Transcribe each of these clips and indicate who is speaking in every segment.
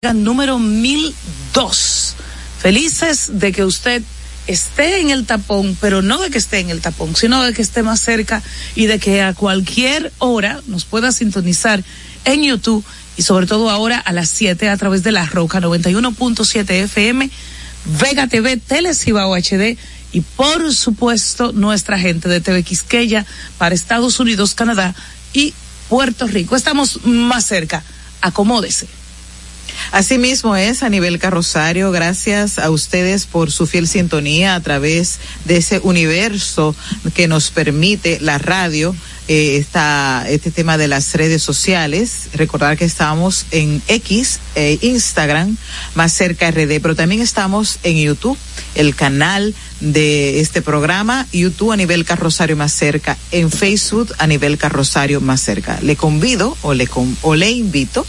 Speaker 1: número 1002. Felices de que usted esté en el tapón, pero no de que esté en el tapón, sino de que esté más cerca y de que a cualquier hora nos pueda sintonizar en YouTube y sobre todo ahora a las 7 a través de la Roca 91.7 FM, Vega TV, Telecibao HD y por supuesto nuestra gente de TV Quisqueya para Estados Unidos, Canadá y Puerto Rico. Estamos más cerca. Acomódese.
Speaker 2: Asimismo es a nivel carrosario, gracias a ustedes por su fiel sintonía a través de ese universo que nos permite la radio. Eh, este tema de las redes sociales. Recordar que estamos en X, e Instagram, más cerca RD, pero también estamos en YouTube, el canal de este programa, YouTube a nivel carrosario más cerca, en Facebook a nivel carrosario más cerca. Le convido o le, o le invito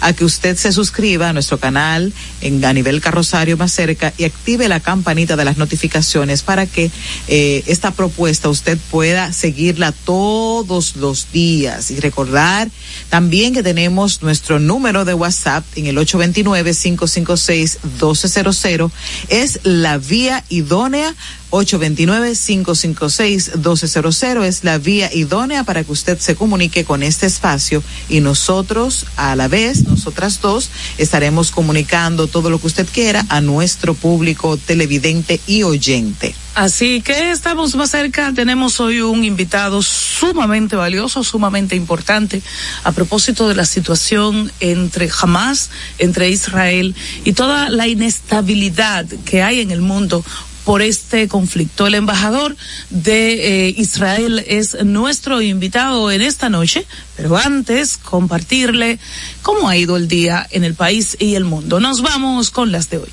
Speaker 2: a que usted se suscriba a nuestro canal en a nivel carrosario más cerca y active la campanita de las notificaciones para que eh, esta propuesta usted pueda seguirla todos los días. Y recordar también que tenemos nuestro número de WhatsApp en el 829-556-1200 es la vía idónea 829-556-1200 es la vía idónea para que usted se comunique con este espacio y nosotros a la vez, nosotras dos, estaremos comunicando todo lo que usted quiera a nuestro público televidente y oyente.
Speaker 1: Así que estamos más cerca, tenemos hoy un invitado sumamente valioso, sumamente importante a propósito de la situación entre Hamas, entre Israel y toda la inestabilidad que hay en el mundo por este conflicto. El embajador de eh, Israel es nuestro invitado en esta noche, pero antes compartirle cómo ha ido el día en el país y el mundo. Nos vamos con las de hoy.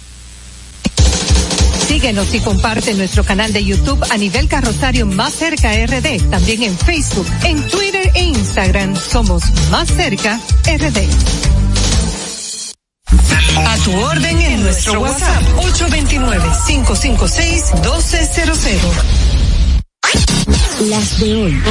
Speaker 3: Síguenos y comparte nuestro canal de YouTube a nivel carrosario Más Cerca RD. También en Facebook, en Twitter e Instagram somos Más Cerca RD. Tu orden en nuestro WhatsApp 829-556-1200.
Speaker 2: Las de hoy.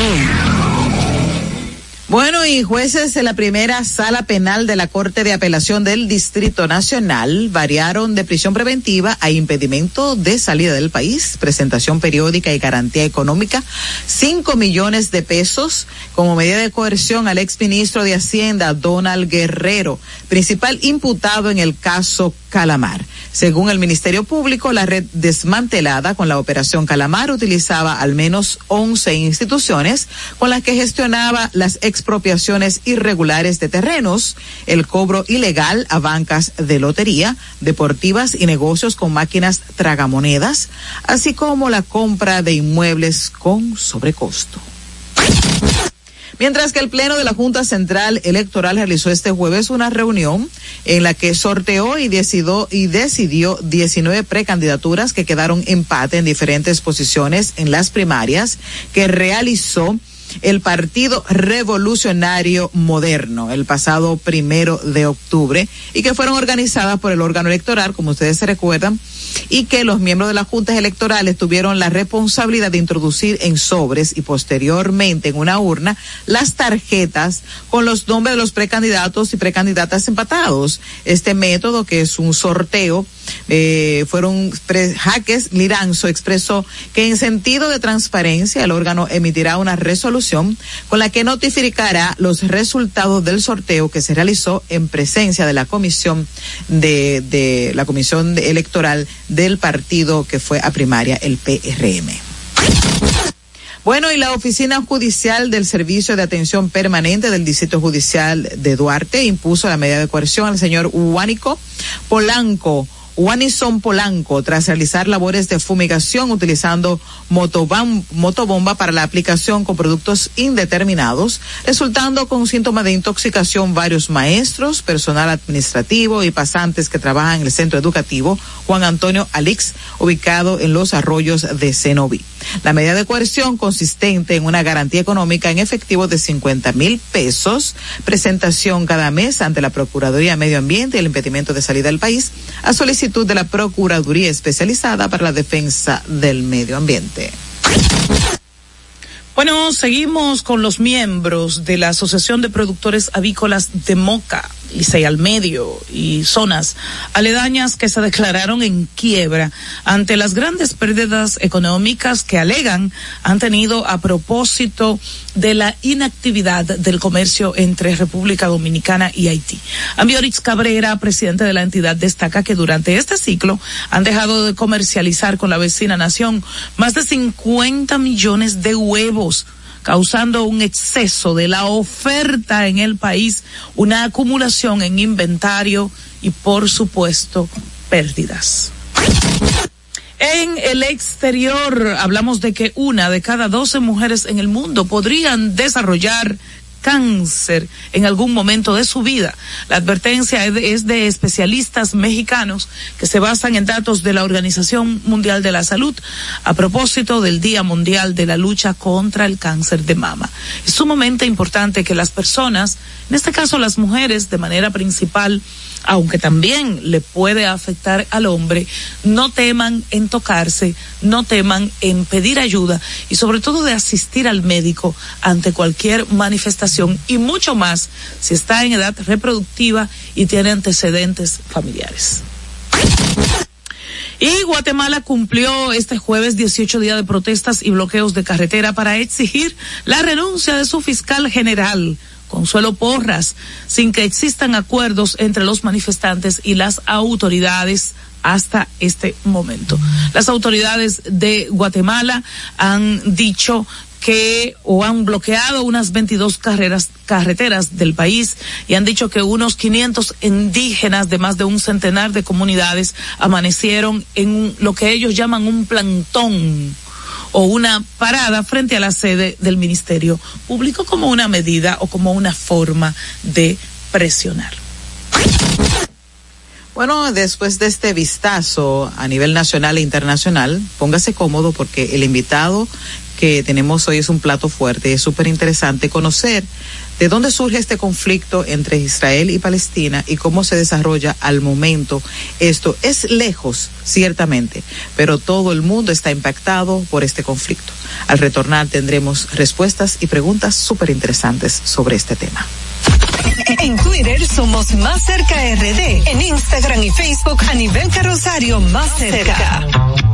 Speaker 2: Bueno, y jueces de la primera sala penal de la Corte de Apelación del Distrito Nacional variaron de prisión preventiva a impedimento de salida del país, presentación periódica y garantía económica, cinco millones de pesos como medida de coerción al exministro de Hacienda, Donald Guerrero, principal imputado en el caso Calamar. Según el Ministerio Público, la red desmantelada con la operación Calamar utilizaba al menos 11 instituciones con las que gestionaba las expropiaciones irregulares de terrenos, el cobro ilegal a bancas de lotería, deportivas y negocios con máquinas tragamonedas, así como la compra de inmuebles con sobrecosto. Mientras que el Pleno de la Junta Central Electoral realizó este jueves una reunión en la que sorteó y decidió, y decidió 19 precandidaturas que quedaron empate en diferentes posiciones en las primarias que realizó el Partido Revolucionario Moderno el pasado primero de octubre y que fueron organizadas por el órgano electoral, como ustedes se recuerdan, y que los miembros de las juntas electorales tuvieron la responsabilidad de introducir en sobres y posteriormente en una urna las tarjetas con los nombres de los precandidatos y precandidatas empatados. Este método, que es un sorteo, eh, fueron Jaques Liranzo expresó que en sentido de transparencia el órgano emitirá una resolución con la que notificará los resultados del sorteo que se realizó en presencia de la comisión de, de la comisión electoral del partido que fue a primaria, el PRM. Bueno, y la Oficina Judicial del Servicio de Atención Permanente del Distrito Judicial de Duarte impuso la medida de coerción al señor Huánico Polanco Wanison Polanco tras realizar labores de fumigación utilizando motobomba para la aplicación con productos indeterminados, resultando con síntomas de intoxicación varios maestros, personal administrativo y pasantes que trabajan en el centro educativo Juan Antonio Alix, ubicado en los arroyos de Cenoví. La medida de coerción consistente en una garantía económica en efectivo de 50 mil pesos, presentación cada mes ante la Procuraduría Medio Ambiente y el impedimento de salida del país, a de la Procuraduría Especializada para la Defensa del Medio Ambiente.
Speaker 1: Bueno, seguimos con los miembros de la Asociación de Productores Avícolas de Moca Licey al medio y zonas aledañas que se declararon en quiebra ante las grandes pérdidas económicas que alegan han tenido a propósito de la inactividad del comercio entre República Dominicana y Haití. Ambiorix Cabrera, presidente de la entidad, destaca que durante este ciclo han dejado de comercializar con la vecina nación más de 50 millones de huevos causando un exceso de la oferta en el país, una acumulación en inventario y por supuesto pérdidas. En el exterior hablamos de que una de cada doce mujeres en el mundo podrían desarrollar cáncer en algún momento de su vida. La advertencia es de, especialistas mexicanos que se basan en datos de la Organización Mundial de la Salud a propósito del Día Mundial de la Lucha contra el Cáncer de Mama. Es sumamente importante que las personas, en este caso las mujeres de manera principal, aunque también le puede afectar al hombre, no teman en tocarse, no teman en pedir ayuda y sobre todo de asistir al médico ante cualquier manifestación y mucho más si está en edad reproductiva y tiene antecedentes familiares. Y Guatemala cumplió este jueves 18 días de protestas y bloqueos de carretera para exigir la renuncia de su fiscal general, Consuelo Porras, sin que existan acuerdos entre los manifestantes y las autoridades hasta este momento. Las autoridades de Guatemala han dicho que o han bloqueado unas 22 carreras, carreteras del país y han dicho que unos 500 indígenas de más de un centenar de comunidades amanecieron en lo que ellos llaman un plantón o una parada frente a la sede del Ministerio Público como una medida o como una forma de presionar.
Speaker 2: Bueno, después de este vistazo a nivel nacional e internacional, póngase cómodo porque el invitado que tenemos hoy es un plato fuerte. Es súper interesante conocer de dónde surge este conflicto entre Israel y Palestina y cómo se desarrolla al momento. Esto es lejos, ciertamente, pero todo el mundo está impactado por este conflicto. Al retornar tendremos respuestas y preguntas súper interesantes sobre este tema.
Speaker 3: En Twitter somos Más Cerca RD, en Instagram y Facebook a nivel carrosario Más Cerca.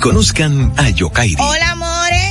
Speaker 4: Conozcan a Yokairi.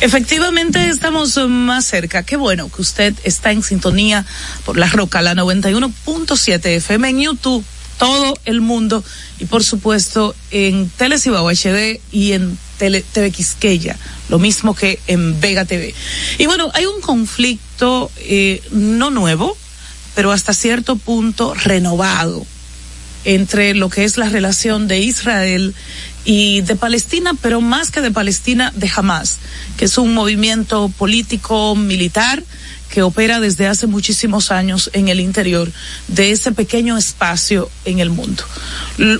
Speaker 1: Efectivamente estamos más cerca. Qué bueno que usted está en sintonía por la Roca, la 91.7 FM en YouTube, todo el mundo y por supuesto en Telecibao HD y en Tele, TV Quisqueya, lo mismo que en Vega TV. Y bueno, hay un conflicto eh, no nuevo, pero hasta cierto punto renovado entre lo que es la relación de Israel y de Palestina, pero más que de Palestina, de Hamas, que es un movimiento político militar que opera desde hace muchísimos años en el interior de ese pequeño espacio en el mundo.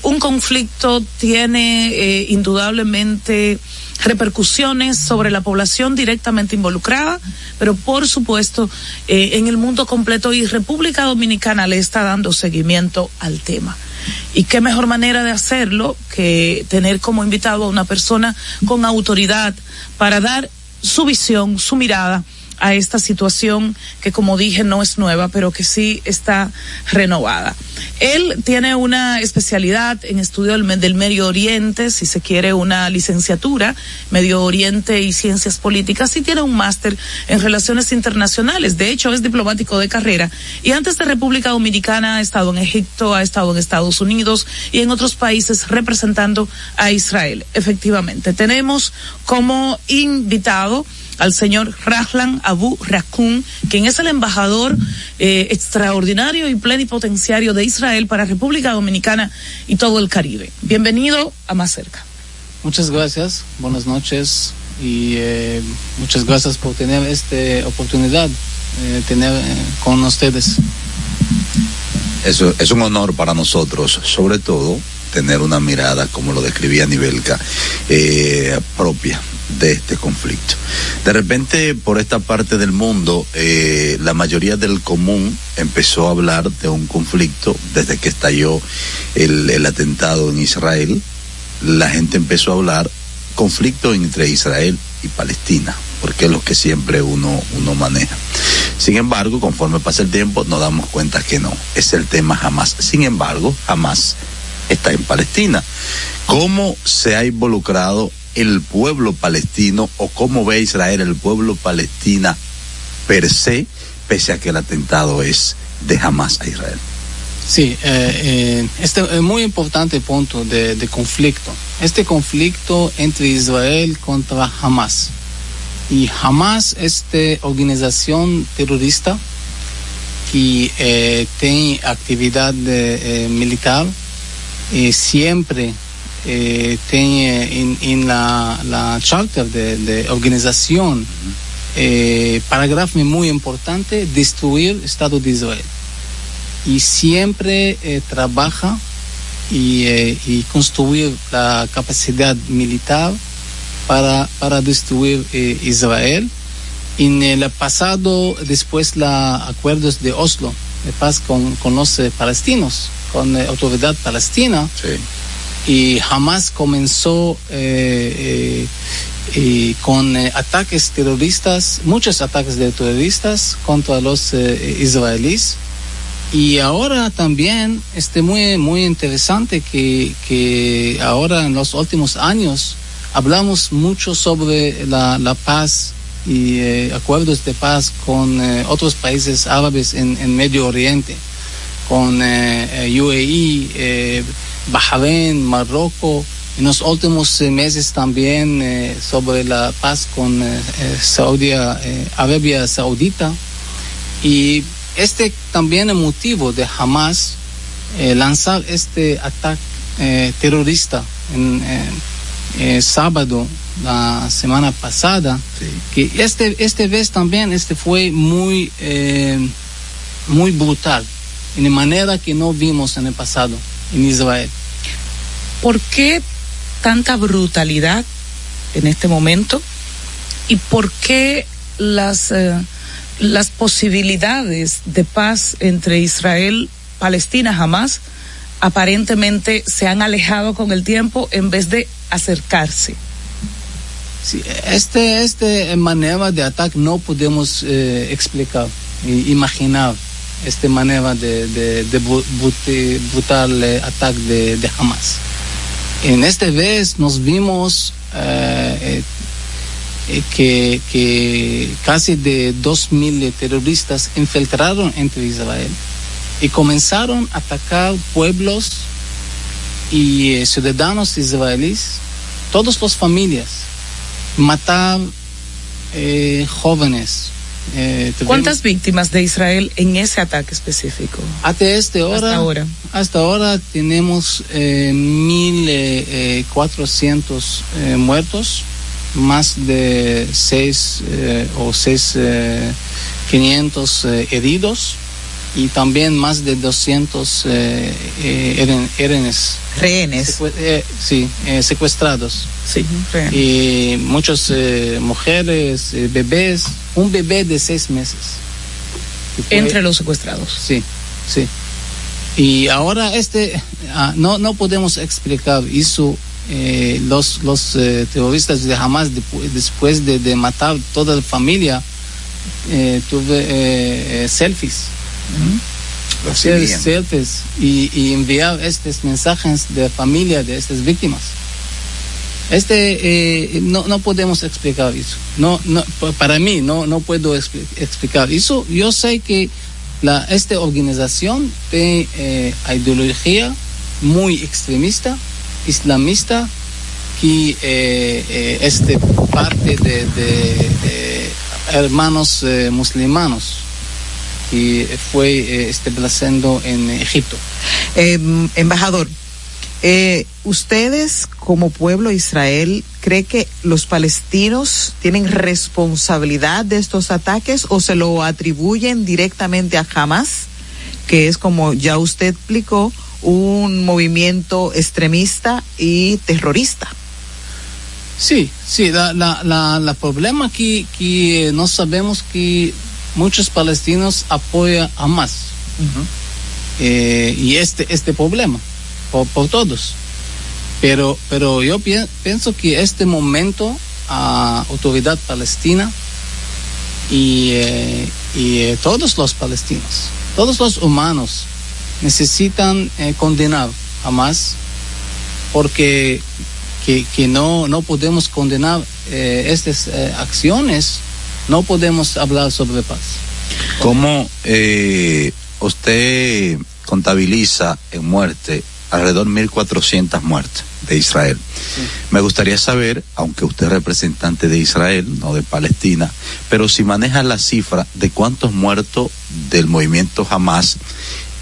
Speaker 1: Un conflicto tiene eh, indudablemente repercusiones sobre la población directamente involucrada, pero por supuesto eh, en el mundo completo y República Dominicana le está dando seguimiento al tema. Y qué mejor manera de hacerlo que tener como invitado a una persona con autoridad para dar su visión, su mirada a esta situación que como dije no es nueva, pero que sí está renovada. Él tiene una especialidad en estudio del, Medio Oriente, si se quiere una licenciatura, Medio Oriente y Ciencias Políticas, y tiene un máster en Relaciones Internacionales. De hecho, es diplomático de carrera. Y antes de República Dominicana ha estado en Egipto, ha estado en Estados Unidos y en otros países representando a Israel. Efectivamente, tenemos como invitado al señor Rahlan Abu Rakun, quien es el embajador eh, extraordinario y plenipotenciario de Israel para República Dominicana y todo el Caribe. Bienvenido a Más Cerca.
Speaker 5: Muchas gracias, buenas noches y eh, muchas gracias por tener esta oportunidad de eh, tener eh, con ustedes.
Speaker 6: Eso es un honor para nosotros, sobre todo tener una mirada, como lo describía Nivelka, eh, propia de este conflicto. De repente, por esta parte del mundo, eh, la mayoría del común empezó a hablar de un conflicto desde que estalló el, el, atentado en Israel. La gente empezó a hablar conflicto entre Israel y Palestina, porque es lo que siempre uno, uno maneja. Sin embargo, conforme pasa el tiempo, nos damos cuenta que no, es el tema jamás. Sin embargo, jamás está en Palestina. ¿Cómo se ha involucrado el pueblo palestino o cómo ve Israel el pueblo palestina per se, pese a que el atentado es de Hamas a Israel.
Speaker 5: Sí, eh, eh, este es muy importante punto de, conflicto. Este conflicto entre Israel contra Hamas. Y Hamas es esta organización terrorista que eh, tiene actividad militar siempre eh, tiene en, la, la, charter de, de organización eh, parágrafo muy importante destruir Estado de Israel. Y siempre eh, trabaja y, y, construir la capacidad militar para, para destruir Israel. En el pasado después los acuerdos de Oslo de paz con, con los palestinos con la autoridad palestina
Speaker 6: sí
Speaker 5: y jamás comenzó eh, eh, con eh, ataques terroristas, muchos ataques de terroristas contra los israelíes. Y ahora también este muy muy interesante que, que ahora en los últimos años hablamos mucho sobre la, la paz y acuerdos de paz con otros países árabes en, en Medio Oriente, con eh, UAE, Bahrein, Marruecos, en los últimos eh, meses también eh, sobre la paz con eh, Saudi Arabia Saudita. Y este también es motivo de jamás lanzar este ataque terrorista en sábado la semana pasada
Speaker 6: sí.
Speaker 5: que este este vez también este fue muy muy brutal de manera que no vimos en el pasado en Israel.
Speaker 1: ¿Por qué tanta brutalidad en este momento? ¿Y por qué las, eh, las posibilidades de paz entre Israel Palestina jamás aparentemente se han alejado con el tiempo en vez de acercarse.
Speaker 5: Sí, este, este manera de ataque no podemos eh, explicar, imaginar esta manera de, de, de eh, ataque de, de, Hamas. En esta vez nos vimos eh, eh, que, que, casi de 2.000 terroristas infiltraron entre Israel y comenzaron a atacar pueblos y eh, ciudadanos israelíes, todas las familias, matar eh, jóvenes.
Speaker 1: Eh, ¿Cuántas víctimas de Israel en ese ataque específico?
Speaker 5: Hasta este hora,
Speaker 1: hasta ahora,
Speaker 5: hasta ahora tenemos eh, 1.400 eh, muertos, más de 6 o 6.500 heridos y también más de 200 eh, eh, rehenes. Eh, sí, secuestrados.
Speaker 1: Sí, rehenes.
Speaker 5: Y muchas mujeres, bebés, un bebé de seis meses.
Speaker 1: Fue, Entre los secuestrados.
Speaker 5: Sí, sí. Y ahora este, ah, no, no podemos explicar eso. los los terroristas de Hamas después de, de, matar toda la familia tuve selfies
Speaker 6: ¿Mm?
Speaker 5: selfies y, y, enviar estos mensajes de familia de estas víctimas. Este eh, no, no podemos explicar eso. No, no, para mí no, no puedo explicar eso. Yo sé que la, esta organización tiene eh, ideología muy extremista, islamista, que eh, este parte de, de, de hermanos musulmanos y fue eh, estableciendo en Egipto.
Speaker 2: Eh, embajador, eh, ¿ustedes como pueblo Israel cree que los palestinos tienen responsabilidad de estos ataques o se lo atribuyen directamente a Hamas, que es como ya usted explicó, un movimiento extremista y terrorista?
Speaker 5: Sí, sí, la, la, la, la problema aquí que no sabemos que muchos palestinos apoyan a Hamas. Uh -huh. eh, y este, este problema, por, por, todos. Pero, pero yo pi pienso que este momento a autoridad palestina y, eh, y eh, todos los palestinos, todos los humanos necesitan condenar a Hamas porque que, que no, no podemos condenar estas acciones no podemos hablar sobre paz.
Speaker 6: ¿Cómo eh, usted contabiliza en muerte alrededor de 1.400 muertes de Israel? Sí. Me gustaría saber, aunque usted es representante de Israel, no de Palestina, pero si maneja la cifra de cuántos muertos del movimiento Hamas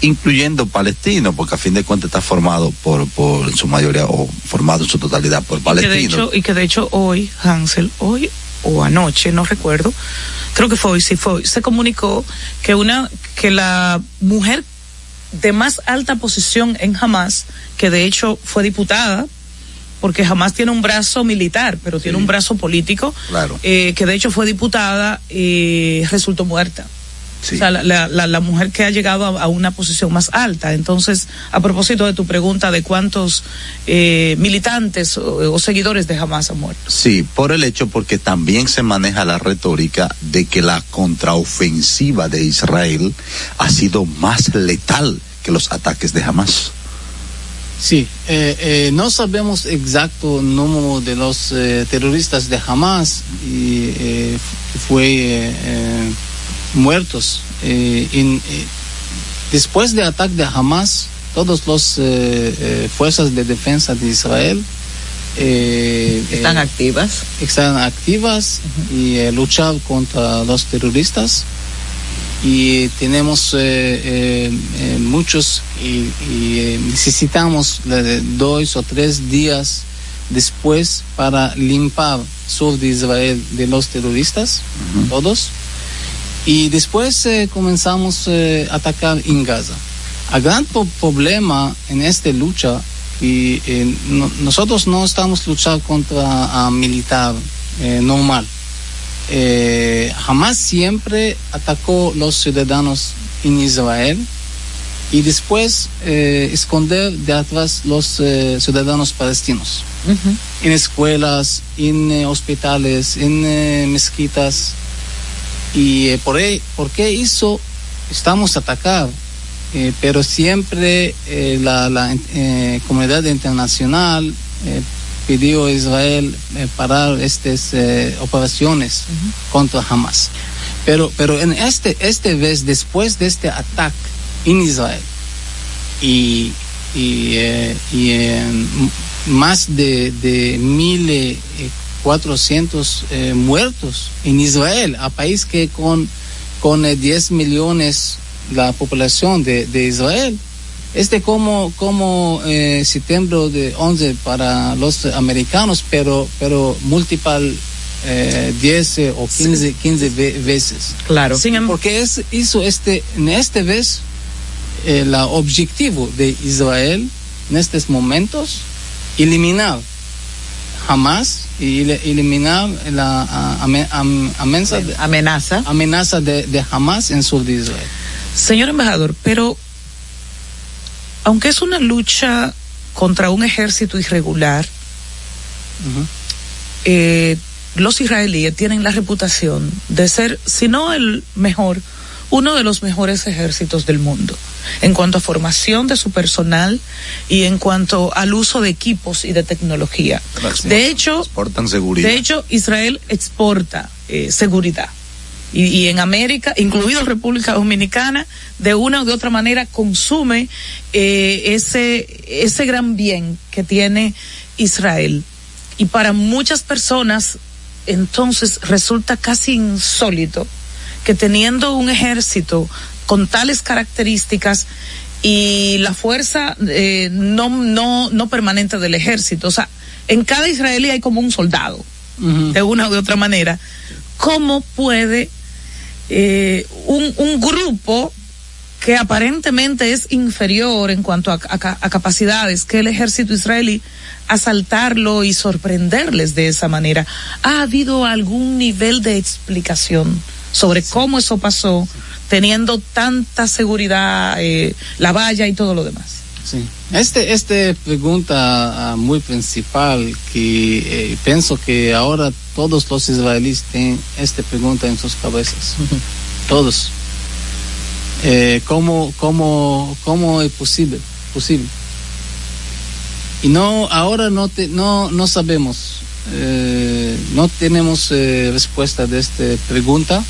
Speaker 6: incluyendo palestinos, porque a fin de cuentas está formado por, por en su mayoría o formado en su totalidad por palestinos.
Speaker 1: Y que de hecho, y que de hecho hoy, Hansel, hoy o anoche, no recuerdo, creo que fue hoy, sí fue hoy, se comunicó que una, que la mujer de más alta posición en Hamas, que de hecho fue diputada, porque Hamas tiene un brazo militar, pero tiene un brazo político,
Speaker 6: claro.
Speaker 1: eh, que de hecho fue diputada, eh, resultó muerta. Sí. O sea, la, la, la, mujer que ha llegado a, a, una posición más alta. Entonces, a propósito de tu pregunta de cuántos eh, militantes o, o, seguidores de Hamas han muerto.
Speaker 6: Sí, por el hecho porque también se maneja la retórica de que la contraofensiva de Israel ha sido más letal que los ataques de Hamas.
Speaker 5: Sí, eh, eh, no sabemos exacto número de los eh, terroristas de Hamas y fue muertos. Eh, en, eh, después del ataque de Hamas, todas las eh, fuerzas de defensa de Israel
Speaker 2: están activas.
Speaker 5: Están activas uh -huh. y luchar contra los terroristas. Y tenemos muchos y, y necesitamos dos o tres días después para limpiar sur de Israel de los terroristas, uh -huh. todos y después eh, comenzamos eh, a atacar en Gaza. El gran problema en esta lucha, y eh, no, nosotros no estamos luchando contra uh, militar normal. jamás siempre atacó los ciudadanos en Israel y después eh, esconder de atrás los eh, ciudadanos palestinos en escuelas, en eh, hospitales, en mezquitas. Y eh, por, ahí, por qué hizo, estamos atacados, eh, pero siempre eh, la, la eh, comunidad internacional pidió a Israel parar estas operaciones contra Hamas. Pero, pero en este, este vez, después de este ataque en Israel, y, y, y, más de, de 1.400 eh, muertos en Israel, a país que con, con eh, 10 millones la población de, de Israel. Este como, como eh, septiembre de 11 para los americanos, pero, pero multiple eh, 10 eh, o 15, 15 ve- veces.
Speaker 2: Claro.
Speaker 1: Em-
Speaker 5: Porque es, hizo este, en este vez, el objetivo de Israel en estos momentos, eliminar Hamas y eliminar la ame- am- amenaza,
Speaker 2: Amenaza.
Speaker 5: amenaza de, de Hamas en sur de Israel.
Speaker 1: Señor embajador, pero aunque es una lucha contra un ejército irregular, eh, los israelíes tienen la reputación de ser, si no el mejor, uno de los mejores ejércitos del mundo en cuanto a formación de su personal y en cuanto al uso de equipos y de tecnología. De hecho,
Speaker 6: Exportan seguridad.
Speaker 1: de hecho, Israel exporta eh, seguridad. Y, y en América, incluido República Dominicana, de una u de otra manera consume eh, ese, ese gran bien que tiene Israel. Y para muchas personas, entonces resulta casi insólito que teniendo un ejército con tales características y la fuerza eh, no, no, no permanente del ejército, o sea, en cada israelí hay como un soldado, de una u de otra manera, ¿cómo puede eh, un, un grupo que aparentemente es inferior en cuanto a, a a capacidades que el ejército israelí asaltarlo y sorprenderles de esa manera. ¿Ha habido algún nivel de explicación sobre cómo eso pasó, teniendo tanta seguridad, eh, la valla y todo lo demás?
Speaker 5: Sí. Este, este pregunta ah, muy principal que eh, pienso que ahora todos los israelíes tienen esta pregunta en sus cabezas. Todos. Eh, ¿cómo, cómo, ¿Cómo es posible? posible? Y no, ahora no, te, no, no sabemos, eh, no tenemos eh, respuesta de esta pregunta,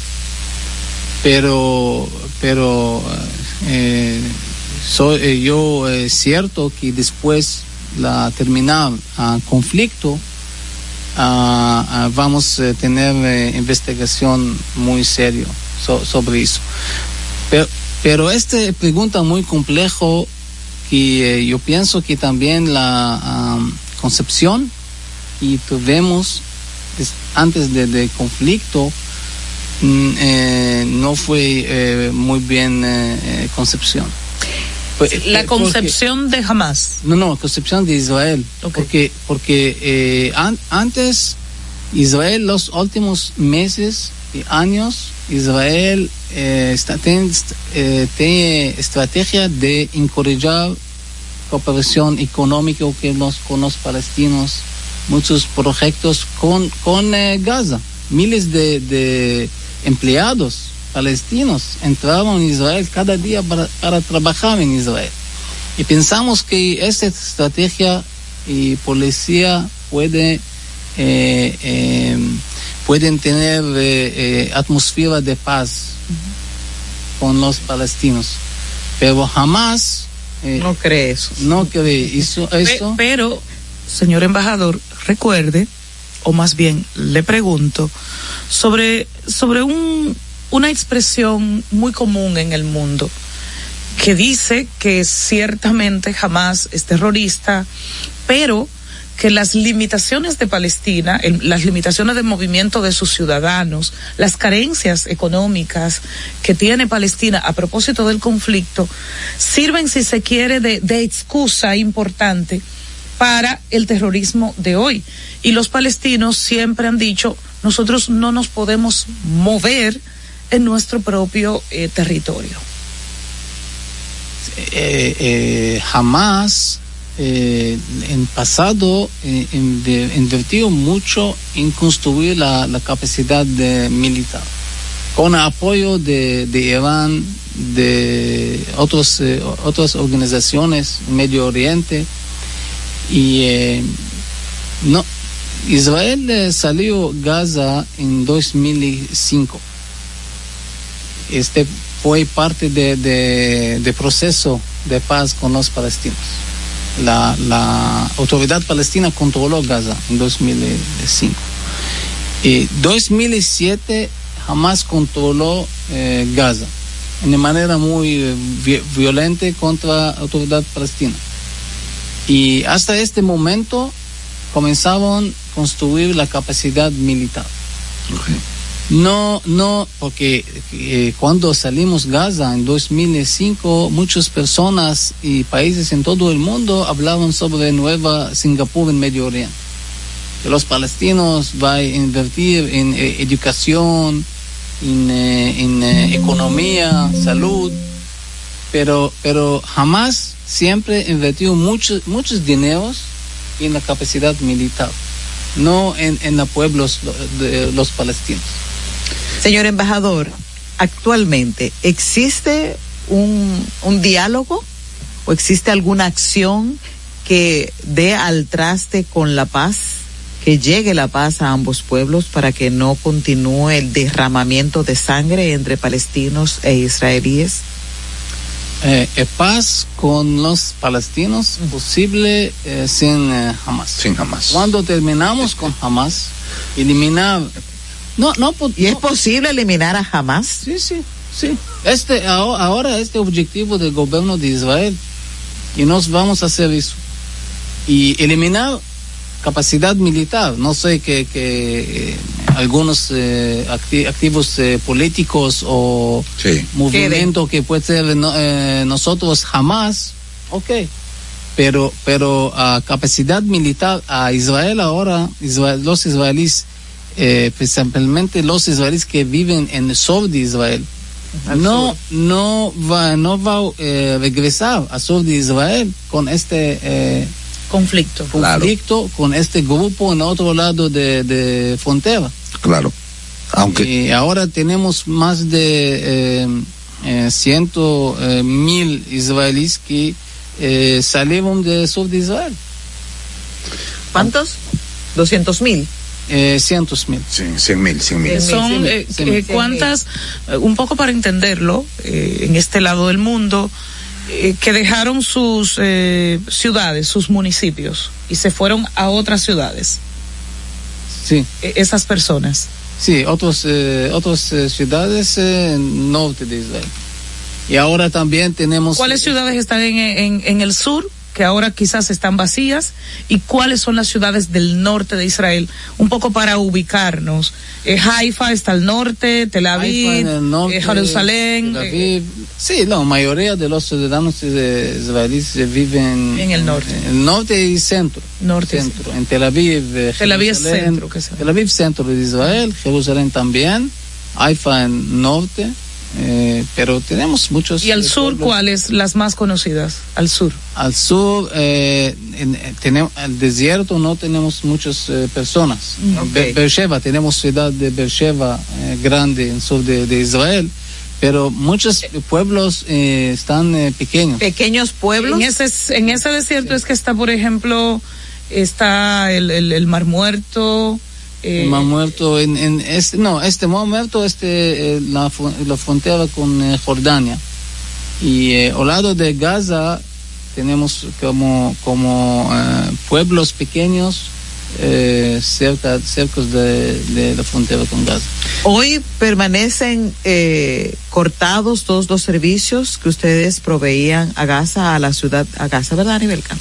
Speaker 5: pero, pero eh, soy eh, yo es cierto que después la terminar ah, conflicto ah, ah, vamos a tener eh, investigación muy serio so- sobre eso. Pero pero esta pregunta muy complejo que eh, yo pienso que también la concepción y tuvimos antes de, de conflicto eh, no fue eh, muy bien eh, concepción. Pues,
Speaker 1: La
Speaker 5: porque-
Speaker 1: concepción de jamás.
Speaker 5: no, no, concepción de Israel. Porque, porque an- antes, Israel, los últimos meses y años, Israel está, eh, tiene estrategia de encorajar cooperación económica que los, con los palestinos, muchos proyectos con, con Gaza. Miles de, de empleados palestinos entraban en Israel cada día para, para trabajar en Israel. Y pensamos que esta estrategia y policía puede, eh, eh, pueden tener eh, eh, atmósfera de paz con los palestinos. Pero jamás eh,
Speaker 2: No cree eso.
Speaker 5: no cree eso.
Speaker 1: Pe-
Speaker 5: eso.
Speaker 1: pero, señor embajador, recuerde, o más bien le pregunto, sobre, sobre un, una expresión muy común en el mundo que dice que ciertamente jamás es terrorista, pero que las limitaciones de Palestina, el- las limitaciones de movimiento de sus ciudadanos, las carencias económicas que tiene Palestina a propósito del conflicto, sirven, si se quiere, de, de excusa importante para el terrorismo de hoy. Y los palestinos siempre han dicho, nosotros no nos podemos mover en nuestro propio eh, territorio.
Speaker 5: eh, eh, jamás en pasado invirtió mucho en construir la, capacidad militar con apoyo de, de Irán, de otros, otras organizaciones Medio Oriente y eh, no Israel eh, salió Gaza en 2005 este fue parte de, de, de proceso de paz con los palestinos. La, la autoridad palestina controló Gaza en 2005. Y 2007 jamás controló eh, Gaza de manera muy vi- violenta contra la autoridad palestina. Y hasta este momento comenzaron a construir la capacidad militar. No, no, porque eh, cuando salimos Gaza en 2005, muchas personas y países en todo el mundo hablaban sobre nueva Singapur en Medio Oriente. Que los palestinos van a invertir en eh, educación, en, eh, en, economía, salud, pero, pero jamás siempre invirtió muchos, muchos dineros en la capacidad militar, no en, en los pueblos de los palestinos.
Speaker 2: Señor embajador, actualmente existe un, un diálogo o existe alguna acción que dé al traste con la paz, que llegue la paz a ambos pueblos para que no continúe el derramamiento de sangre entre palestinos e israelíes.
Speaker 5: Eh, eh, paz con los palestinos posible eh, sin eh, Hamas.
Speaker 6: Sin jamás.
Speaker 5: Cuando terminamos con Hamas, eliminar no no po-
Speaker 2: ¿Y es posible eliminar a Hamas?
Speaker 5: Sí, sí, sí. Este, aho- ahora este objetivo del gobierno de Israel y nos vamos a hacer eso. Y eliminar capacidad militar. No sé que, que eh, algunos eh, acti- activos eh, políticos o
Speaker 6: Sí.
Speaker 5: movimiento que puede ser no- eh, nosotros jamás, ok. Pero, pero a capacidad militar a Israel ahora, Israel- los israelíes, eh, principalmente los israelíes que viven en el sur de Israel, no, no va, no va a eh, regresar al sur de Israel con este
Speaker 1: conflicto.
Speaker 6: Claro.
Speaker 5: conflicto, con este grupo en otro lado de, de frontera.
Speaker 6: Claro. Aunque
Speaker 5: Y ahora tenemos más de eh, eh, ciento eh, mil israelíes que eh, salieron del sur de Israel.
Speaker 2: ¿Cuántos? 200 mil.
Speaker 5: Eh, cientos mil.
Speaker 6: sí, cien mil, cien mil.
Speaker 2: Cien
Speaker 1: Son
Speaker 2: mil,
Speaker 1: eh,
Speaker 5: cien
Speaker 1: eh,
Speaker 5: mil.
Speaker 1: cuántas, un poco para entenderlo, eh, en este lado del mundo, eh, que dejaron sus eh, ciudades, sus municipios, y se fueron a otras ciudades,
Speaker 5: Sí,
Speaker 1: eh, esas personas.
Speaker 5: sí, otros, eh, otras ciudades norte de Israel. Y ahora también tenemos.
Speaker 1: ¿Cuáles ciudades están en, en, en el sur? Que ahora quizás están vacías y cuáles son las ciudades del norte de Israel, un poco para ubicarnos. Eh, Haifa está al norte, Tel Aviv,
Speaker 5: el norte,
Speaker 1: eh, Jerusalén,
Speaker 5: Tel
Speaker 1: eh,
Speaker 5: Aviv. Sí, la mayoría de los ciudadanos eh, israelíes eh, viven
Speaker 1: En el norte.
Speaker 5: En el norte y centro.
Speaker 1: Norte y
Speaker 5: centro. En Tel Aviv. eh,
Speaker 1: Tel Aviv es
Speaker 5: Jerusalén.
Speaker 1: centro, que se ve.
Speaker 5: Tel Aviv centro de Israel, Jerusalén también, Haifa en norte, eh, pero tenemos muchos.
Speaker 1: y al
Speaker 5: eh,
Speaker 1: sur. ¿cuáles las más conocidas? Al sur.
Speaker 5: Al sur, eh, en- eh, tenemos, al desierto no tenemos muchas eh, personas.
Speaker 2: Mm, ok.
Speaker 5: Be- Beersheba, tenemos ciudad de Beersheba eh, grande en sur de, de Israel, pero muchos pueblos eh, están eh, pequeños.
Speaker 2: Pequeños pueblos.
Speaker 1: En ese, en ese desierto es que está, por ejemplo, está el, el, el Mar Muerto. Eh,
Speaker 5: Mar Muerto, en, en este, no, este Mar Muerto, este, eh, la, la frontera con eh, Jordania. Y eh, al lado de Gaza tenemos como, como eh, pueblos pequeños eh, cerca, cerca de, de la frontera con Gaza.
Speaker 2: Hoy permanecen cortados todos los servicios que ustedes proveían a Gaza, a la ciudad, a Gaza, ¿verdad, Nivelka?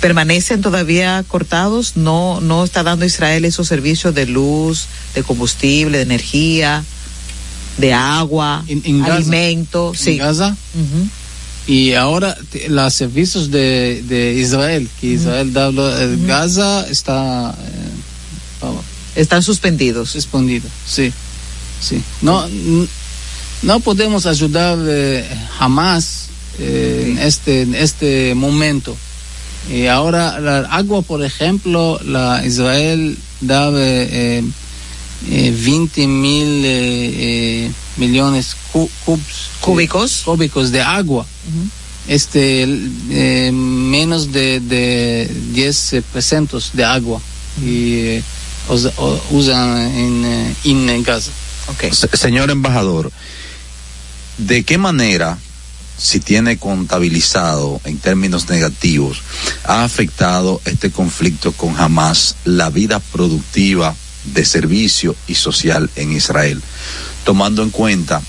Speaker 2: Permanecen todavía cortados, no, no está dando Israel esos servicios de luz, de combustible, de energía, de agua,
Speaker 5: En- en Gaza.
Speaker 2: alimento,
Speaker 5: En
Speaker 2: sí.
Speaker 5: Gaza.
Speaker 2: Ujú.
Speaker 5: Y ahora los servicios de, de Israel, que Israel da, eh, Gaza está eh,
Speaker 2: Están suspendidos.
Speaker 5: suspendido, sí, sí. No, no podemos ayudar eh, jamás eh, en este, en este momento. Y ahora la agua, por ejemplo, la Israel da eh, eh, 20 mil eh, eh, millones cu- cubs,
Speaker 2: Cúbicos.
Speaker 5: cúbicos de agua. Este eh, menos de, de 10 eh, presentos de agua y eh, us- o- usan en, en Gaza.
Speaker 6: Se- Señor embajador, ¿de qué manera, si tiene contabilizado en términos negativos, ha afectado este conflicto con Hamas la vida productiva de servicio y social en Israel? Tomando en cuenta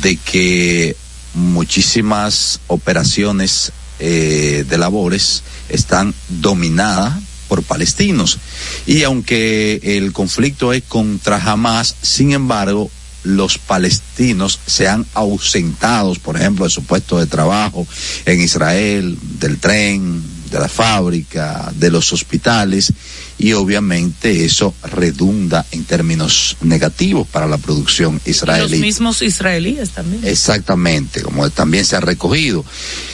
Speaker 6: de que muchísimas operaciones eh, de labores están dominadas por palestinos. Y aunque el conflicto es contra Hamas, sin embargo, los palestinos se han ausentado, por ejemplo, de su puesto de trabajo en Israel, del tren, de la fábrica, de los hospitales, y obviamente eso redunda en términos negativos para la producción
Speaker 1: Y los
Speaker 6: israelí.
Speaker 1: mismos israelíes también.
Speaker 6: Exactamente, como también se ha recogido.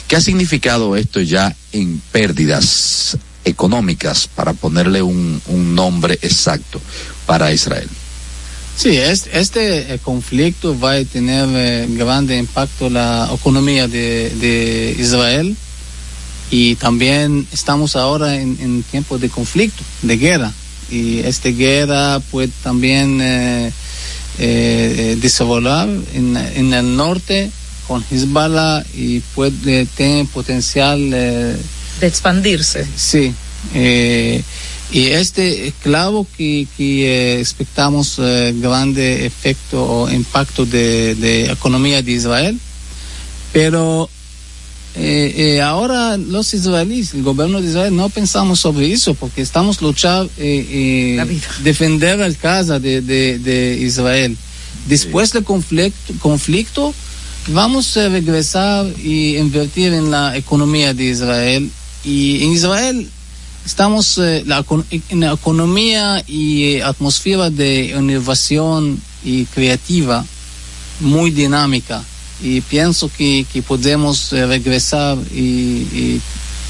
Speaker 6: ¿Qué ha significado esto ya en pérdidas económicas, para ponerle un, un nombre exacto para Israel?
Speaker 5: Sí, es- este eh, conflicto va a tener eh, grande impacto en la economía de, de Israel y también estamos ahora en, en tiempo de conflicto, de guerra. Y esta guerra puede también eh, eh, eh, desarrollar en, en el norte con Hezbollah y puede tener potencial eh,
Speaker 1: de expandirse.
Speaker 5: Sí. Y este, claro que, que eh, expectamos eh, grande efecto o impacto de, de economía de Israel, pero eh, eh, ahora los israelíes, el gobierno de Israel, no pensamos sobre eso porque estamos luchando, eh, eh, defender la casa de, de, de Israel. Después del conflicto, conflicto, vamos a regresar y invertir en la economía de Israel. Y en Israel estamos eh, la, en la economía y eh, atmósfera de innovación y creativa muy dinámica. Y pienso que, que podemos eh, regresar y,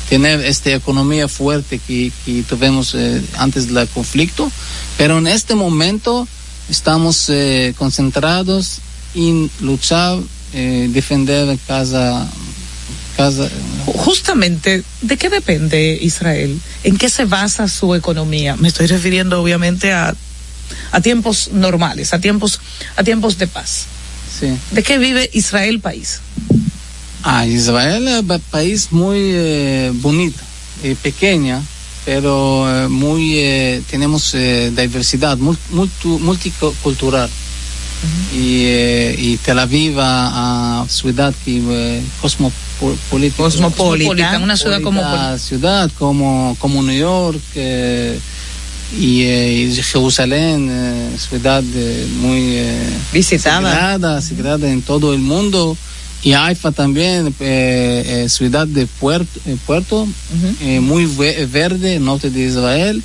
Speaker 5: tener esta economía fuerte que, que tuvimos antes del conflicto, pero en este momento estamos concentrados en luchar, defender casa, casa
Speaker 1: Justamente, ¿de qué depende Israel? ¿En qué se basa su economía? Me estoy refiriendo obviamente a, a tiempos normales, a tiempos, a tiempos de paz.
Speaker 5: Sí.
Speaker 1: ¿De qué vive Israel país?
Speaker 5: Ah, Israel es un país muy eh, bonito, eh, pequeña, pero eh, muy eh, tenemos diversidad multicultural. Y, eh, y Tel Aviv a, a ciudad que eh, cosmopolita,
Speaker 1: Cosmopolita, una ciudad como-
Speaker 5: ciudad como como New York eh, y, eh, y Jerusalén, eh, ciudad eh, muy eh,
Speaker 2: Visitada.
Speaker 5: sagrada, sagrada en todo el mundo. Y Haifa también, eh, eh, ciudad de puerto, eh, puerto eh, muy ve- verde, norte de Israel.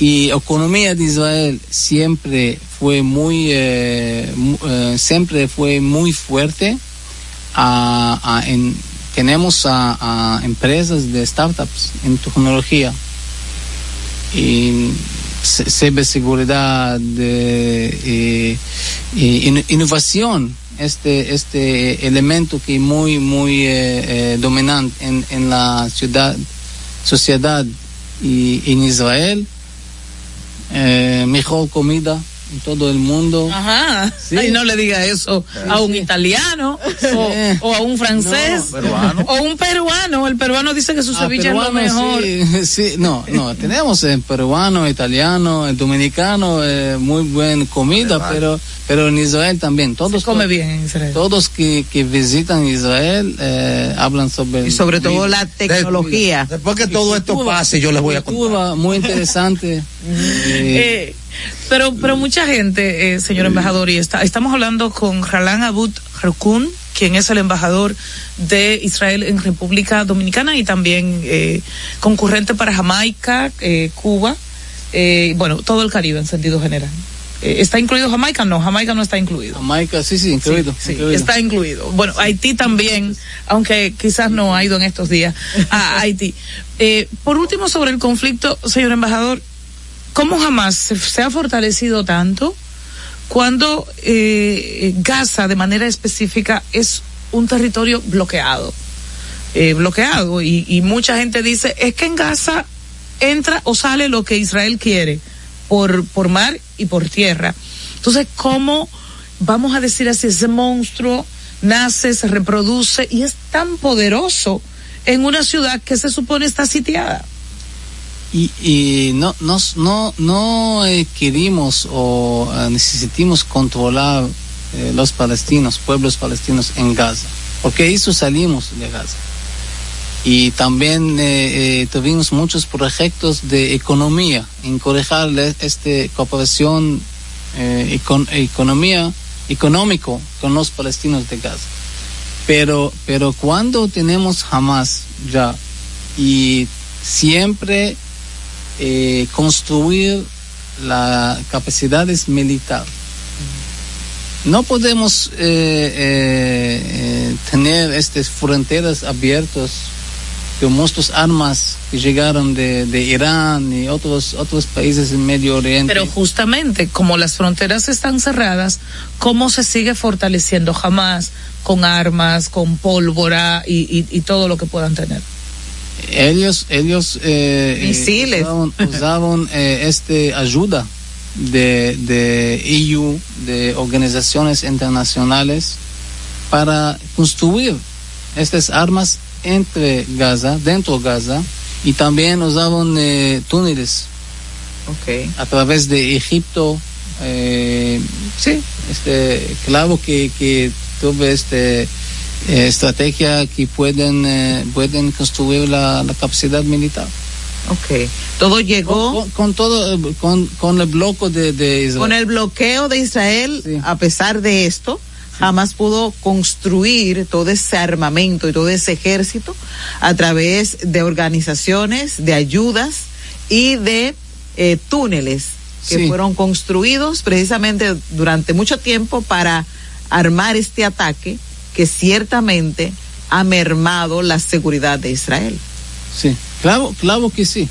Speaker 5: Y economía de Israel siempre fue muy, eh, eh, siempre fue muy fuerte. En- tenemos a, empresas de startups en tecnología se- ciberseguridad, eh, y in- innovación, este, este elemento que muy, muy eh, eh, dominante en, en la ciudad, sociedad y en Israel, eh, mejor comida en todo el mundo.
Speaker 1: Ajá. Ay, no le diga eso a un italiano o, o a un francés
Speaker 5: No, peruano.
Speaker 1: o un peruano. El peruano dice que su
Speaker 5: Ah,
Speaker 1: ceviche es lo
Speaker 5: peruano,
Speaker 1: mejor.
Speaker 5: Sí, sí, no, no, tenemos en peruano, italiano, el dominicano, eh, muy buena comida, pero pero en Israel también. Todos
Speaker 1: come bien en Israel.
Speaker 5: Todos que, que visitan Israel eh, hablan sobre
Speaker 2: Y sobre todo la tecnología.
Speaker 6: Después que todo esto pase, yo les voy a
Speaker 5: contar. Muy interesante.
Speaker 1: Eh, pero, pero mucha gente, eh, señor embajador, y está, estamos hablando con Ralan Abud Harkun, quien es el embajador de Israel en República Dominicana y también eh, concurrente para Jamaica, eh, Cuba, eh, bueno, todo el Caribe en sentido general. Eh, ¿Está incluido Jamaica? No, Jamaica no está incluido.
Speaker 5: Jamaica, sí, sí, incluido.
Speaker 1: Sí,
Speaker 5: incluido.
Speaker 1: está incluido. Bueno, Haití también, aunque quizás no ha ido en estos días a Haití. Eh, por último, sobre el conflicto, señor embajador, ¿cómo jamás se, ha fortalecido tanto cuando eh, Gaza, de manera específica, es un territorio bloqueado? Eh, bloqueado y, y mucha gente dice, es que en Gaza entra o sale lo que Israel quiere por, por mar y por tierra. Entonces, ¿cómo vamos a decir así, ese monstruo nace, se reproduce y es tan poderoso en una ciudad que se supone está sitiada?
Speaker 5: Y, y no, nos, no, no eh, querimos o eh, necesitamos controlar eh, los palestinos, pueblos palestinos en Gaza, porque eso salimos de Gaza. Y también eh, tuvimos muchos proyectos de economía, encorajar esta cooperación, econ economía, económico con los palestinos de Gaza. Pero, pero cuando tenemos jamás ya y siempre eh, construir las capacidades militares. No podemos eh, eh, tener estas fronteras abiertas con muchas armas que llegaron de, de Irán y otros otros países en Medio Oriente.
Speaker 1: Pero justamente como las fronteras están cerradas, ¿cómo se sigue fortaleciendo jamás con armas, con pólvora y, y todo lo que puedan tener?
Speaker 5: Ellos ellos eh,
Speaker 1: Misiles.
Speaker 5: usaban, usaban eh, este ayuda de, de EU de organizaciones internacionales para construir estas armas entre Gaza dentro de Gaza y también usaban eh, túneles
Speaker 2: Okay.
Speaker 5: a través de Egipto eh, sí este claro que que tuve este eh, estrategia que pueden eh, pueden construir la, la capacidad militar
Speaker 2: Ok. Todo llegó
Speaker 5: con, con todo eh, con, con el bloque de, de Israel.
Speaker 2: con el bloqueo de Israel.
Speaker 5: Sí.
Speaker 2: A pesar de esto, jamás pudo construir todo ese armamento y todo ese ejército a través de organizaciones, de ayudas y de eh, túneles que
Speaker 5: Sí.
Speaker 2: fueron construidos precisamente durante mucho tiempo para armar este ataque que ciertamente ha mermado la seguridad de Israel.
Speaker 5: Sí, claro, claro que sí.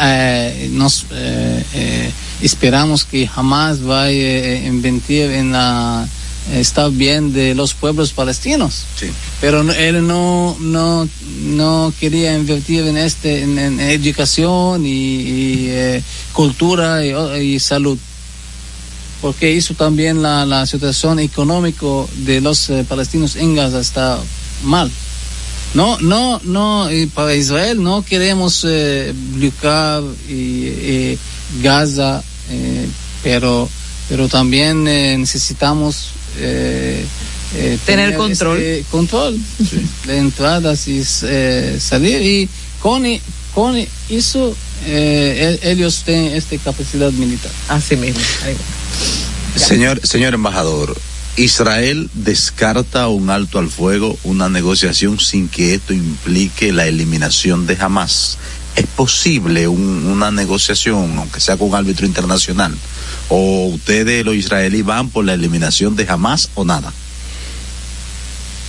Speaker 5: Eh, nos eh, eh, esperamos que jamás vaya a invertir en la estar bien de los pueblos palestinos.
Speaker 6: Sí.
Speaker 5: Pero no- él no, no, no quería invertir en este, en, en educación y, y, eh, cultura y, y salud. Porque eso también la, la situación económica de los eh, palestinos en Gaza está mal. No, no, no, y para Israel no queremos eh, bloquear y, eh, Gaza, eh, pero, pero también necesitamos
Speaker 2: Tener control.
Speaker 5: este control de entradas y salir y con, con eso eh, ellos tienen esta capacidad militar.
Speaker 2: Así mismo.
Speaker 6: Señor, señor embajador, Israel descarta un alto al fuego, una negociación sin que esto implique la eliminación de Hamas. ¿Es posible un- una negociación, aunque sea con un árbitro internacional? ¿O ustedes, los israelíes, van por la eliminación de Hamas o nada?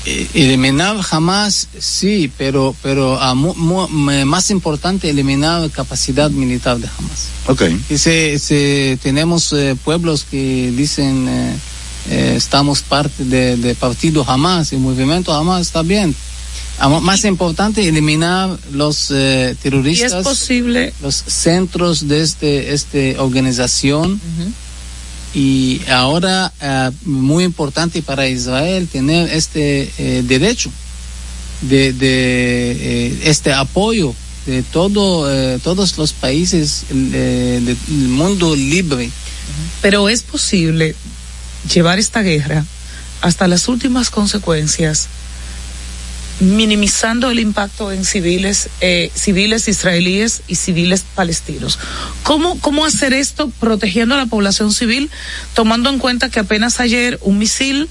Speaker 5: Eh, eliminar jamás sí pero pero ah, mu- mu- me- más importante eliminar capacidad militar de jamás.
Speaker 6: Ok.
Speaker 5: y se, se- tenemos eh, pueblos que dicen eh, eh, estamos parte de, de partido jamás el movimiento jamás está bien. Ah, más importante eliminar los eh,
Speaker 1: Y es
Speaker 5: terroristas
Speaker 1: posible,
Speaker 5: los centros de este este organización y ahora eh, muy importante para Israel tener este eh, derecho de, eh, este apoyo de todo todos los países del mundo libre.
Speaker 1: Pero es posible llevar esta guerra hasta las últimas consecuencias minimizando el impacto en civiles eh, civiles israelíes y civiles palestinos. ¿Cómo, ¿Cómo hacer esto protegiendo a la población civil, tomando en cuenta que apenas ayer un misil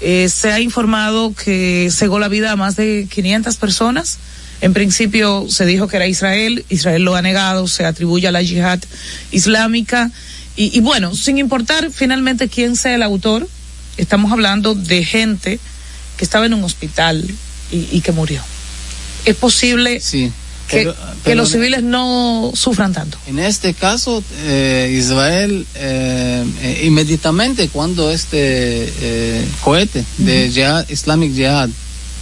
Speaker 1: eh, se ha informado que cegó la vida a más de 500 personas En principio se dijo que era Israel, Israel lo ha negado, se atribuye a la yihad islámica. Y, y bueno, sin importar finalmente quién sea el autor, estamos hablando de gente que estaba en un hospital y, y que murió. Es posible
Speaker 5: Sí.
Speaker 1: que,
Speaker 5: Pero-
Speaker 1: que los civiles no sufran tanto.
Speaker 5: En este caso, eh, Israel eh, inmediatamente cuando este eh, cohete de Jihad, Islamic Jihad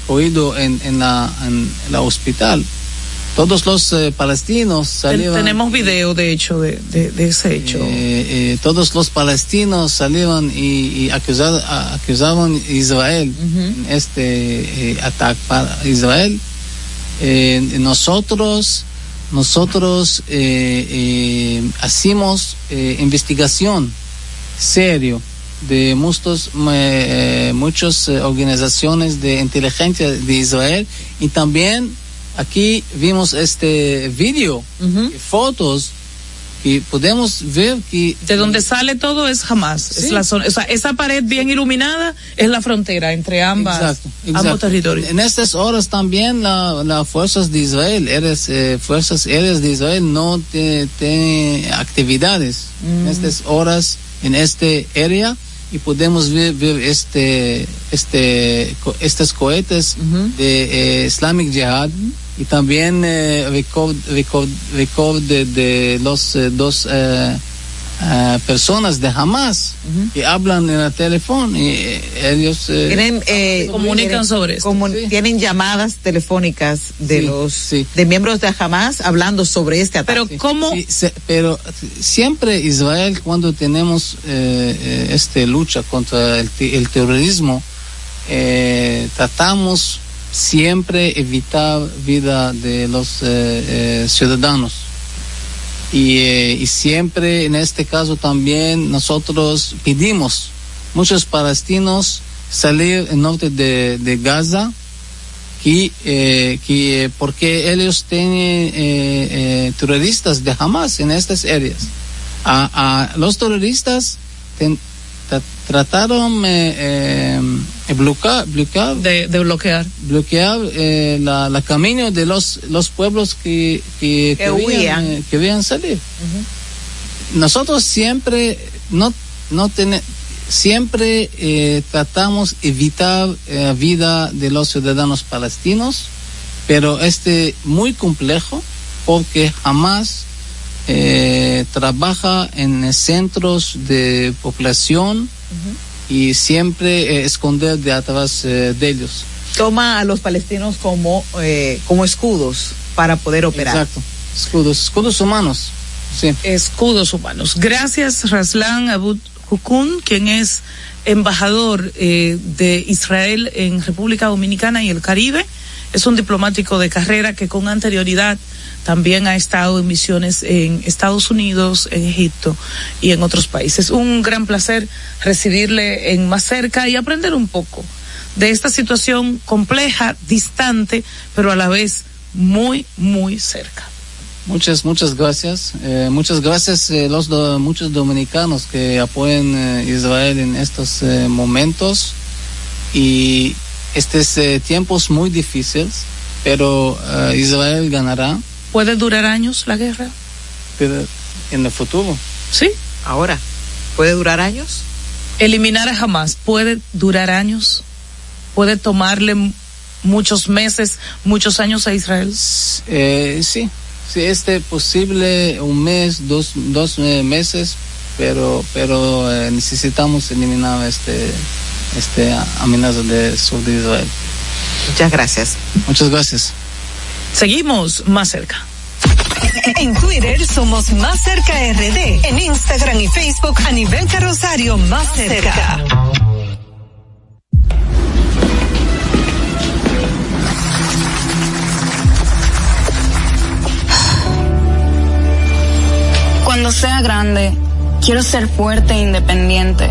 Speaker 5: oído en, en la en la hospital, todos los eh, palestinos salieron.
Speaker 1: tenemos video, de hecho, de, de, de ese hecho.
Speaker 5: Eh, eh, todos los palestinos salieron y, y acusado- a- acusaban a Israel en este eh, ataque para Israel. Eh, nosotros nosotros eh, eh, hacemos eh, investigación serio de muchos eh, muchas eh, organizaciones de inteligencia de Israel y también aquí vimos este video y fotos y podemos ver que
Speaker 1: de donde sale todo es jamás.
Speaker 5: Sí.
Speaker 1: Es la zona, o sea, esa pared bien iluminada es la frontera entre ambas,
Speaker 5: Exacto,
Speaker 1: ambos
Speaker 5: exacto.
Speaker 1: territorios.
Speaker 5: En estas horas también las la fuerzas de Israel, eres, eh, fuerzas aéreas de Israel no tienen actividades en estas horas en este área y podemos ver, ver este este estos cohetes de eh, Islamic Jihad y también eh, record, record, record de, de los eh, dos eh, eh, personas de Hamas que hablan en el teléfono y eh, ellos eh,
Speaker 2: Tienen, eh,
Speaker 1: Comunican sobre esto.
Speaker 2: comun-
Speaker 5: Sí.
Speaker 2: Tienen llamadas telefónicas de
Speaker 5: Sí,
Speaker 2: los
Speaker 5: sí.
Speaker 2: de miembros de Hamas hablando sobre este ataque.
Speaker 1: Pero cómo
Speaker 5: Sí, se- pero siempre Israel cuando tenemos este lucha contra el, el terrorismo eh, tratamos siempre evitar vida de los eh, eh, ciudadanos y, eh, y siempre en este caso también nosotros pedimos muchos palestinos salir en norte de, de Gaza que, que porque ellos tienen terroristas de Hamas en estas áreas. A, a los terroristas trataron eh, eh, bloquear, bloquear,
Speaker 1: de, de bloquear.
Speaker 5: bloquear eh, la, la camino de los, los pueblos que, que,
Speaker 2: Que huían.
Speaker 5: eh, querían salir. Nosotros siempre no, no tiene- siempre eh, tratamos evitar la vida de los ciudadanos palestinos, pero este muy complejo porque jamás eh, trabaja en centros de población y siempre eh, esconder de atrás eh, de ellos.
Speaker 2: Toma a los palestinos como eh, como escudos para poder operar.
Speaker 5: Exacto. Escudos, escudos humanos. Sí.
Speaker 1: escudos humanos. Gracias, Raslan Abud Hukun, quien es embajador eh, de Israel en República Dominicana y el Caribe. Es un diplomático de carrera que con anterioridad también ha estado en misiones en Estados Unidos, en Egipto y en otros países. Un gran placer recibirle en más cerca y aprender un poco de esta situación compleja, distante, pero a la vez muy, muy cerca.
Speaker 5: Muchas, muchas gracias. Eh, muchas gracias eh, los muchos dominicanos que apoyan eh, Israel en estos momentos y estos eh, tiempos muy difíciles, pero eh, Israel ganará
Speaker 1: ¿Puede durar años la guerra?
Speaker 5: pero en el futuro.
Speaker 1: Sí.
Speaker 2: Ahora, ¿puede durar años?
Speaker 1: Eliminar a Hamas puede durar años, puede tomarle muchos meses, muchos años a Israel.
Speaker 5: Eh, sí, sí, este posible un mes, dos, dos eh, meses, pero, pero eh, necesitamos eliminar este, este amenaza del sur de Israel.
Speaker 2: Muchas gracias.
Speaker 5: Muchas gracias.
Speaker 1: Seguimos más cerca.
Speaker 3: En Twitter somos Más Cerca RD. En Instagram y Facebook a nivel carrosario Más Cerca.
Speaker 7: Cuando sea grande, quiero ser fuerte e independiente.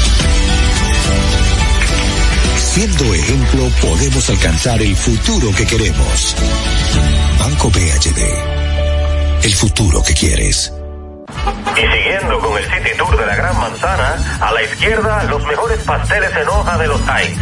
Speaker 4: Siendo ejemplo, podemos alcanzar el futuro que queremos. Banco BHD. El futuro que quieres.
Speaker 8: Y siguiendo con el City Tour de la Gran Manzana, a la izquierda los mejores pasteles en hoja de los Heights.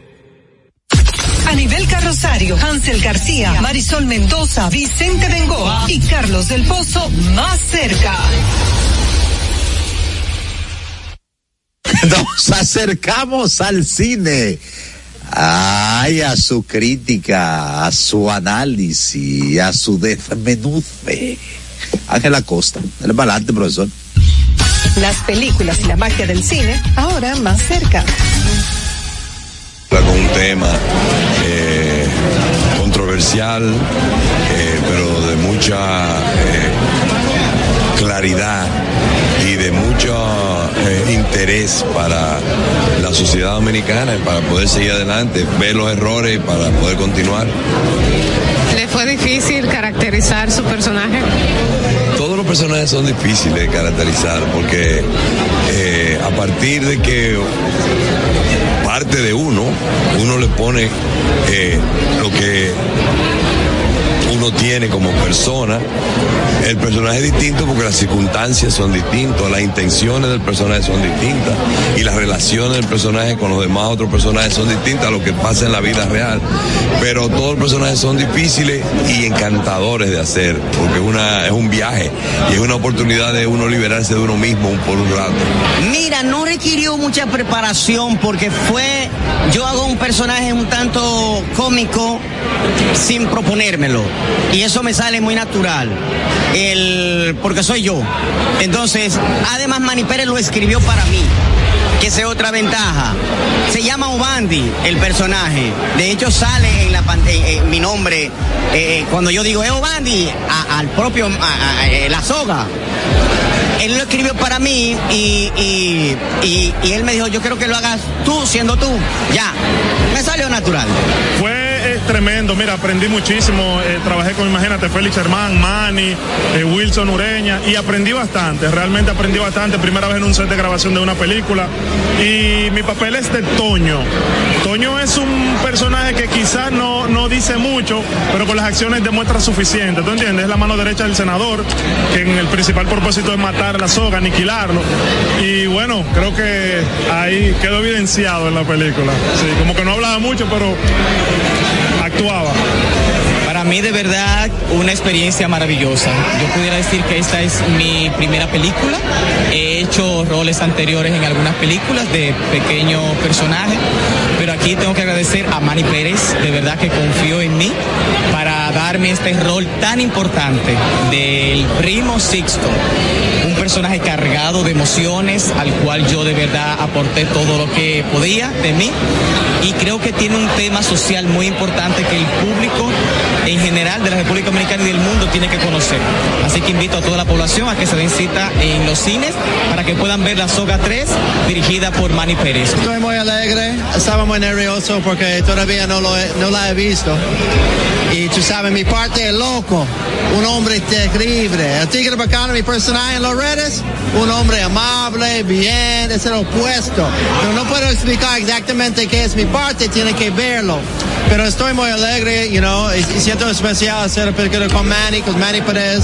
Speaker 3: Anibel Carrosario, Hansel García, Marisol Mendoza, Vicente Bengoa y Carlos del Pozo más cerca.
Speaker 6: Nos acercamos al cine. Ay, a su crítica, a su análisis, a su desmenuce. Ángela Costa, el balante, profesor.
Speaker 3: Las películas y la magia del cine, ahora más cerca.
Speaker 9: con un tema controversial, eh, pero de mucha eh, claridad y de mucho eh, interés para la sociedad dominicana, para poder seguir adelante, ver los errores para poder continuar.
Speaker 10: ¿Le fue difícil caracterizar su personaje?
Speaker 9: Todos los personajes son difíciles de caracterizar porque a partir de que parte de uno, uno le pone eh, lo que uno tiene como persona. El personaje distinto porque las circunstancias son distintas, las intenciones del personaje son distintas y las relaciones del personaje con los demás otros personajes son distintas a lo que pasa en la vida real. Pero todos los personajes son difíciles y encantadores de hacer porque es, una, es un viaje y es una oportunidad de uno liberarse de uno mismo por un rato.
Speaker 11: Mira, no requirió mucha preparación porque fue, yo hago un personaje un tanto cómico sin proponérmelo y eso me sale muy natural, el, porque soy yo. Entonces, además Mani Pérez lo escribió para mí que es otra ventaja. Se llama Obandi el personaje. De hecho sale en la pantalla mi nombre eh, cuando yo digo es Obandi a- al propio eh, la soga. Él lo escribió para mí y, y, y, él me dijo, yo quiero que lo hagas tú, siendo tú. Ya, me salió natural.
Speaker 12: Tremendo, mira, aprendí muchísimo, eh, trabajé con, imagínate, Félix Hermán, Manny, eh, Wilson Ureña, y aprendí bastante, realmente aprendí bastante, primera vez en un set de grabación de una película, y mi papel es de Toño. Toño es un personaje que quizás no, no dice mucho, pero con las acciones demuestra suficiente, ¿tú entiendes? Es la mano derecha del senador, que en el principal propósito es matar la soga, aniquilarlo, y bueno, creo que ahí quedó evidenciado en la película, sí, como que no hablaba mucho, pero actuaba.
Speaker 11: Para
Speaker 13: mí de verdad una experiencia maravillosa. Yo pudiera decir que esta es mi primera película. He hecho roles anteriores en algunas películas de pequeño personaje, pero aquí tengo que agradecer a Manny Pérez, de verdad que confió en mí para darme este rol tan importante del primo Sixto, personaje cargado de emociones al cual yo de verdad aporté todo lo que podía de mí y creo que tiene un tema social muy importante que el público en general de la República Dominicana y del mundo tiene que conocer. Así que invito a toda la población a que se den cita en los cines para que puedan ver La Soga 3 dirigida por Manny Pérez.
Speaker 14: Estoy muy alegre, estaba muy nervioso porque todavía no, lo he- no la he visto. Y tú sabes, mi parte es loco, un hombre terrible. El tigre bacano, mi personaje en las redes, un hombre amable, bien, es el opuesto. Pero no puedo explicar exactamente qué es mi parte, tiene que verlo. Pero estoy muy alegre, you know, y, siento especial hacer la película con Manny, con Manny Pérez,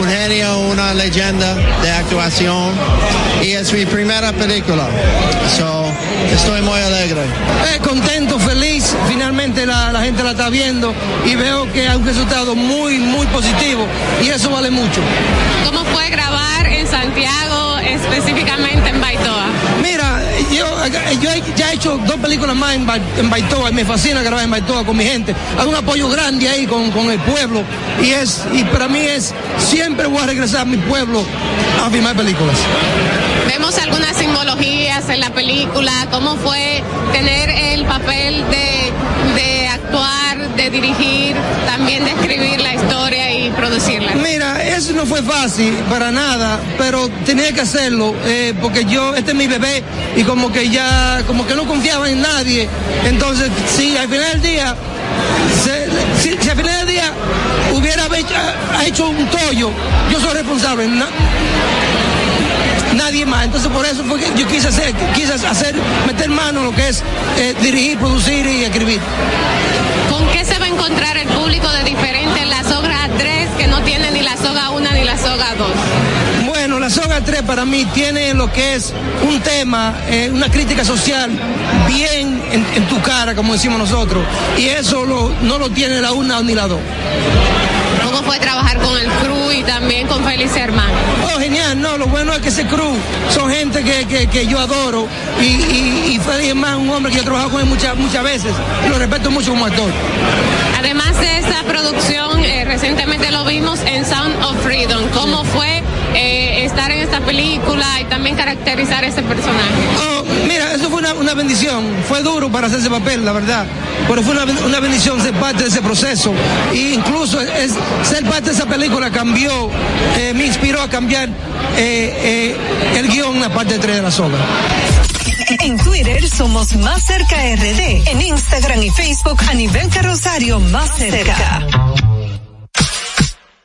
Speaker 14: un genio, una leyenda de actuación. Y es mi primera película. So, estoy muy alegre.
Speaker 15: Eh, contento, feliz, finalmente la, la gente la está viendo y veo que hay un resultado muy, muy positivo y eso vale mucho.
Speaker 10: ¿Cómo fue grabar Santiago, específicamente en Baitoa?
Speaker 15: Mira, yo, yo he- ya he hecho dos películas más en, Ba- en Baitoa y me fascina grabar en Baitoa con mi gente. Hay un apoyo grande ahí con, con el pueblo y es y para mí es siempre voy a regresar a mi pueblo a filmar películas.
Speaker 10: Vemos algunas simbologías en la película, cómo fue tener el papel de, de actuar, de dirigir, también de escribir la historia y producirla.
Speaker 15: Mira, eso no fue fácil para nada, pero tenía que hacerlo eh, porque yo, este es mi bebé y como que ya, como que no confiaba en nadie. Entonces, si al final del día, se- si, si al final del día hubiera hecho, un tollo, yo soy responsable. na- nadie más. Entonces por eso fue que yo quise hacer, quise hacer, meter mano en lo que es eh, dirigir, producir y escribir.
Speaker 10: ¿Con qué se va a encontrar el público de diferente en la soga 2?
Speaker 15: Bueno, la soga 3 para mí tiene lo que es un tema, eh, una crítica social bien en, en tu cara, como decimos nosotros. Y eso lo- no lo tiene la una ni la dos.
Speaker 10: ¿Cómo fue trabajar con el crew y también con Félix Hermán?
Speaker 15: Oh, genial, no, lo bueno es que ese crew son gente que, que, que yo adoro y, y, y Félix es un hombre que yo he trabajado con él muchas, muchas veces y lo respeto mucho como actor.
Speaker 10: Además de esta producción, recientemente lo vimos en Sound of Freedom. ¿Cómo fue eh, estar en esta película y también caracterizar ese personaje?
Speaker 15: Oh, mira, eso fue una, una bendición. Fue duro para hacer ese papel, la verdad. Pero fue una, una bendición ser parte de ese proceso. E incluso es, ser parte de esa película cambió, eh, me inspiró a cambiar eh, eh, el guion en la parte 3 de la soga.
Speaker 3: En Twitter somos Más Cerca RD. En Instagram y Facebook a nivel carrosario Más Cerca.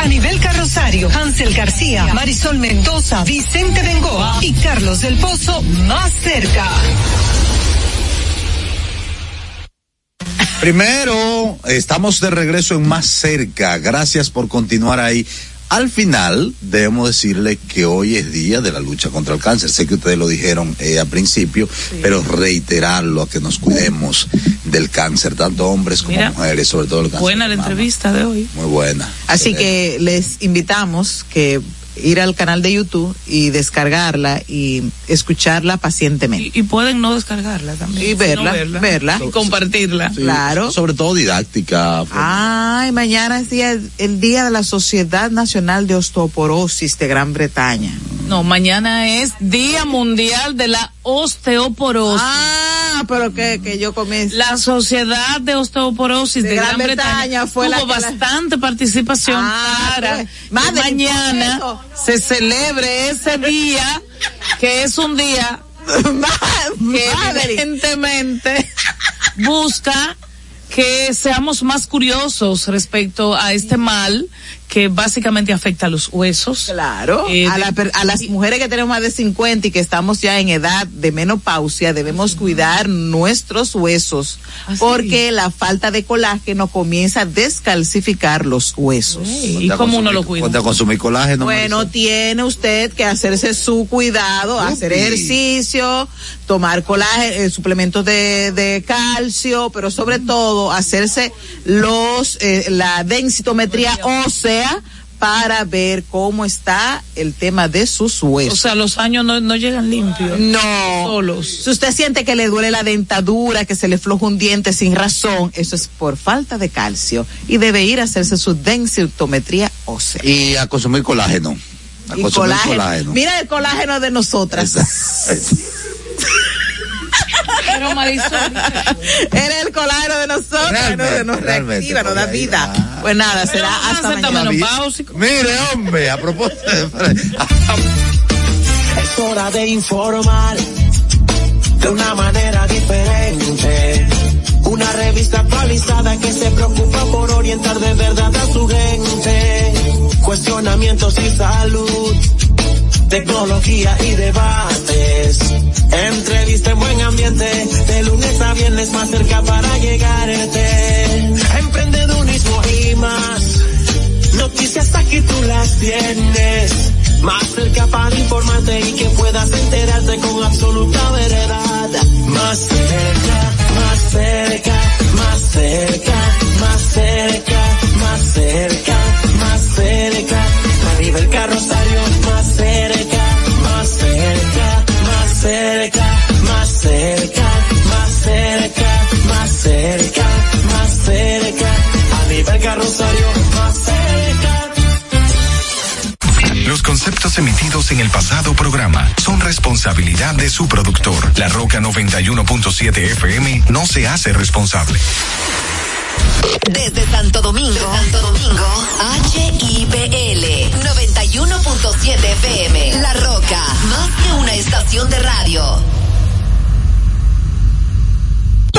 Speaker 3: A nivel carrosario, Hansel García, Marisol Mendoza, Vicente Bengoa y Carlos del Pozo más cerca.
Speaker 6: Primero, estamos de regreso en Más Cerca. Gracias por continuar ahí. Al final, debemos decirle que hoy es día de la lucha contra el cáncer. Sé que ustedes lo dijeron eh, al principio, pero reiterarlo, a que nos cuidemos del cáncer, tanto hombres como
Speaker 1: Mira,
Speaker 6: mujeres, sobre todo el cáncer.
Speaker 1: Buena la
Speaker 6: mama.
Speaker 1: entrevista de hoy.
Speaker 6: Muy buena.
Speaker 2: Así que les invitamos que ir al canal de YouTube y descargarla y escucharla pacientemente.
Speaker 1: Y, y pueden no descargarla también.
Speaker 2: Y verla, verla.
Speaker 1: Y compartirla.
Speaker 6: Sí,
Speaker 2: claro.
Speaker 6: Sobre todo didáctica.
Speaker 2: Ay, mañana es día, el día de la Sociedad Nacional de Osteoporosis de Gran Bretaña.
Speaker 1: No, mañana es Día Mundial de la Osteoporosis.
Speaker 2: Ah, pero que, que yo comencé.
Speaker 1: La Sociedad de Osteoporosis de,
Speaker 2: De
Speaker 1: Gran,
Speaker 2: Gran
Speaker 1: Bretaña,
Speaker 2: Bretaña fue la
Speaker 1: tuvo
Speaker 2: que la-
Speaker 1: participación participación
Speaker 2: Ah,
Speaker 1: para
Speaker 2: pues,
Speaker 1: que
Speaker 2: madre,
Speaker 1: mañana se celebre ese día, que es un día que evidentemente busca que seamos más curiosos respecto a este mal que básicamente afecta a los huesos.
Speaker 2: Claro,
Speaker 1: Eh,
Speaker 2: a,
Speaker 1: de-
Speaker 2: la per- a las mujeres que tenemos más de 50 y que estamos ya en edad de menopausia, debemos cuidar nuestros huesos, porque la falta de colágeno comienza a descalcificar los huesos.
Speaker 1: ¿Y cómo uno lo cuida?
Speaker 6: Consumir colágeno.
Speaker 2: Bueno, tiene usted que hacerse su cuidado, hacer ejercicio, tomar colágeno, eh, suplementos de, de calcio, pero sobre todo hacerse los eh, la densitometría ósea para ver cómo está el tema de sus huesos.
Speaker 1: O sea, los años no, no llegan limpios.
Speaker 2: No.
Speaker 1: Solos.
Speaker 2: Si usted siente que le duele la dentadura, que se le floja un diente sin razón, eso es por falta de calcio y debe ir a hacerse su densitometría ósea.
Speaker 6: Y a consumir colágeno. A
Speaker 2: Y
Speaker 6: consumir
Speaker 2: colágeno.
Speaker 6: colágeno.
Speaker 2: Mira el colágeno de nosotras.
Speaker 1: Pero Marisol,
Speaker 2: Era el colágeno de nosotros,
Speaker 6: Realmente,
Speaker 2: no, nos reactiva, nos da vida.
Speaker 6: ah.
Speaker 2: Pues nada,
Speaker 1: Pero
Speaker 2: será hasta mañana.
Speaker 6: Mire, hombre, a propósito.
Speaker 16: Es hora de informar de una manera diferente. Una revista actualizada que se preocupa por orientar de verdad a su gente. Cuestionamientos y salud, tecnología y debates. Entrevista en buen ambiente, de lunes a viernes más cerca para llegarte. Emprendedurismo y más. Noticias aquí tú las tienes. Más cerca para informarte y que puedas enterarte con absoluta veredad. Más cerca, más cerca, más cerca, más cerca, más cerca, más cerca. A nivel carrosario, más cerca, más cerca, más cerca, más cerca, más cerca, más cerca, más cerca. A nivel carrosario, más cerca.
Speaker 4: Los conceptos emitidos en el pasado programa son responsabilidad de su productor. La Roca 91.7 FM no se hace responsable.
Speaker 17: Desde Santo Domingo, Santo Domingo, HIPL 91.7 FM. La Roca, más que una estación de radio.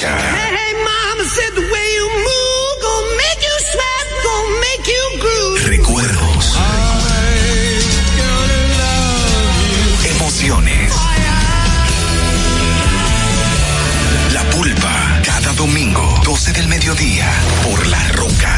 Speaker 18: Hey, mama said the way you move gon' make you sweat, gon' make you groove.
Speaker 19: Recuerdos. Emociones. La pulpa. Cada domingo, 12 del mediodía. Por La Roca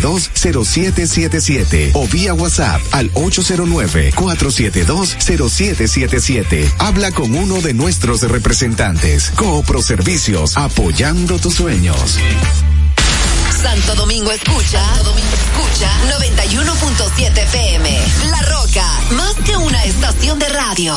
Speaker 20: 809-472-0777 o vía WhatsApp al 809-472-0777. Habla con uno de nuestros representantes. Coopro Servicios, apoyando tus sueños.
Speaker 17: Santo Domingo escucha, Santo Domingo escucha 91.7 PM. La Roca, más que una estación de radio.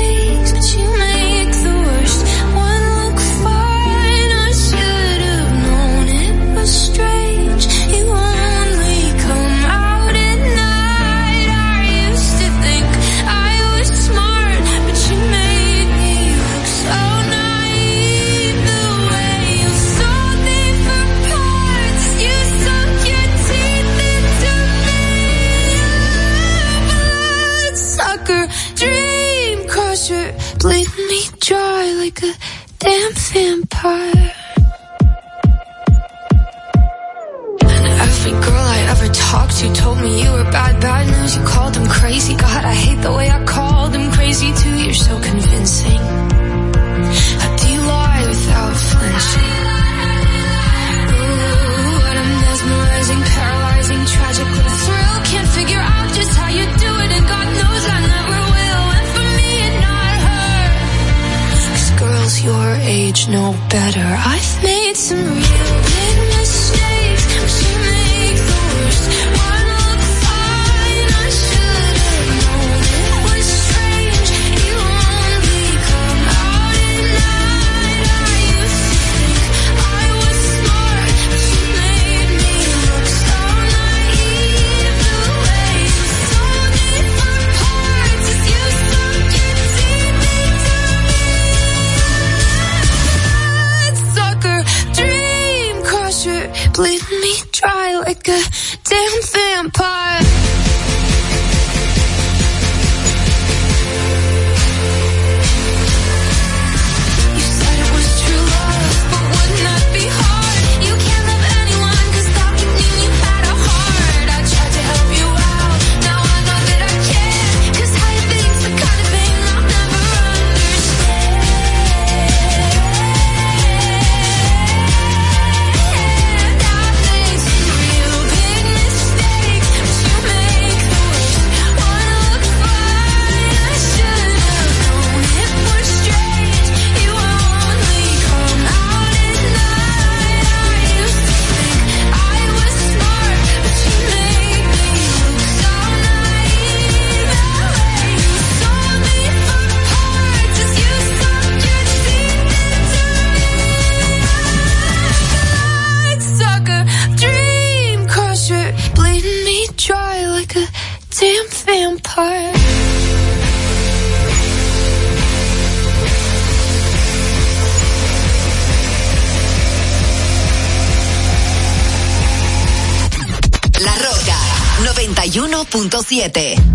Speaker 21: 91.7.